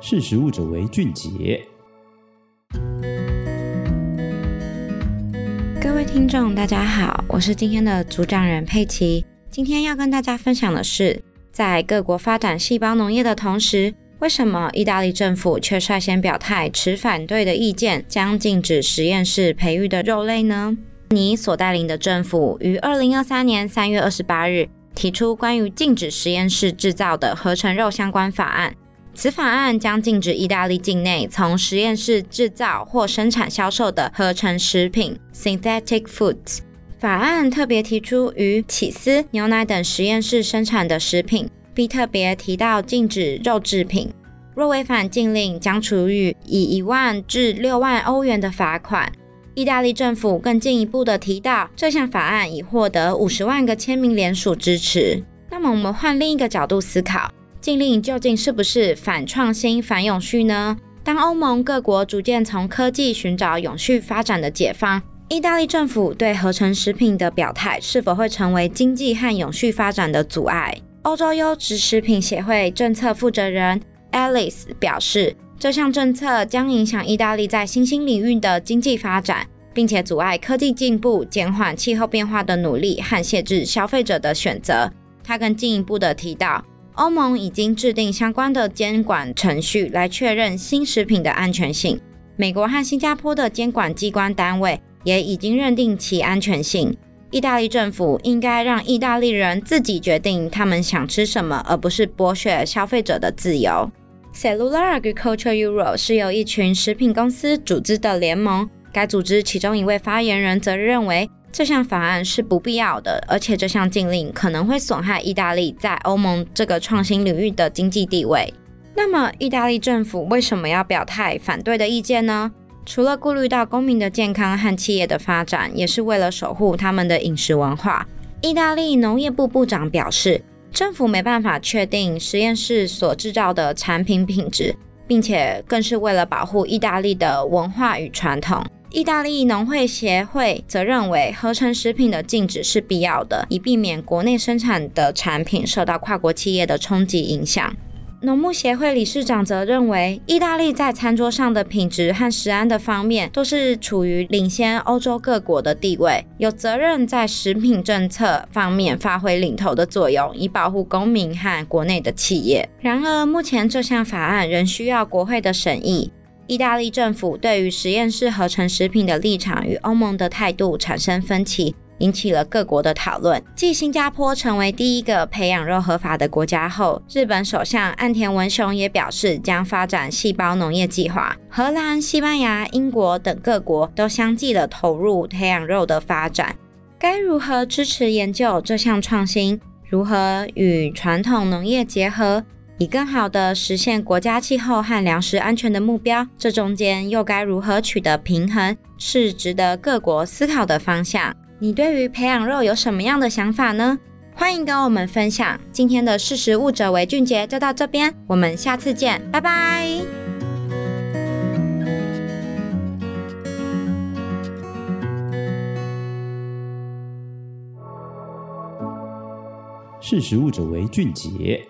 识食物者为俊杰。各位听众，大家好，我是今天的主讲人佩奇。今天要跟大家分享的是，在各国发展细胞农业的同时，为什么意大利政府却率先表态持反对的意见，将禁止实验室培育的肉类呢？你所带领的政府于二零二三年三月二十八日提出关于禁止实验室制造的合成肉相关法案。此法案将禁止意大利境内从实验室制造或生产销售的合成食品 （synthetic foods）。法案特别提出与起司、牛奶等实验室生产的食品，并特别提到禁止肉制品。若违反禁令，将处以以一万至六万欧元的罚款。意大利政府更进一步的提到，这项法案已获得五十万个签名联署支持。那么，我们换另一个角度思考。禁令究竟是不是反创新、反永续呢？当欧盟各国逐渐从科技寻找永续发展的解方，意大利政府对合成食品的表态是否会成为经济和永续发展的阻碍？欧洲优质食品协会政策负责人 Alice 表示，这项政策将影响意大利在新兴领域的经济发展，并且阻碍科技进步、减缓气候变化的努力和限制消费者的选择。他更进一步的提到。欧盟已经制定相关的监管程序来确认新食品的安全性。美国和新加坡的监管机关单位也已经认定其安全性。意大利政府应该让意大利人自己决定他们想吃什么，而不是剥削消费者的自由。Cellular Agriculture Europe 是由一群食品公司组织的联盟。该组织其中一位发言人则认为。这项法案是不必要的，而且这项禁令可能会损害意大利在欧盟这个创新领域的经济地位。那么，意大利政府为什么要表态反对的意见呢？除了顾虑到公民的健康和企业的发展，也是为了守护他们的饮食文化。意大利农业部部长表示，政府没办法确定实验室所制造的产品品质，并且更是为了保护意大利的文化与传统。意大利农会协会则认为，合成食品的禁止是必要的，以避免国内生产的产品受到跨国企业的冲击影响。农牧协会理事长则认为，意大利在餐桌上的品质和食安的方面都是处于领先欧洲各国的地位，有责任在食品政策方面发挥领头的作用，以保护公民和国内的企业。然而，目前这项法案仍需要国会的审议。意大利政府对于实验室合成食品的立场与欧盟的态度产生分歧，引起了各国的讨论。继新加坡成为第一个培养肉合法的国家后，日本首相岸田文雄也表示将发展细胞农业计划。荷兰、西班牙、英国等各国都相继的投入培养肉的发展。该如何支持研究这项创新？如何与传统农业结合？以更好地实现国家气候和粮食安全的目标，这中间又该如何取得平衡，是值得各国思考的方向。你对于培养肉有什么样的想法呢？欢迎跟我们分享。今天的识食物者为俊杰就到这边，我们下次见，拜拜。识食物者为俊杰。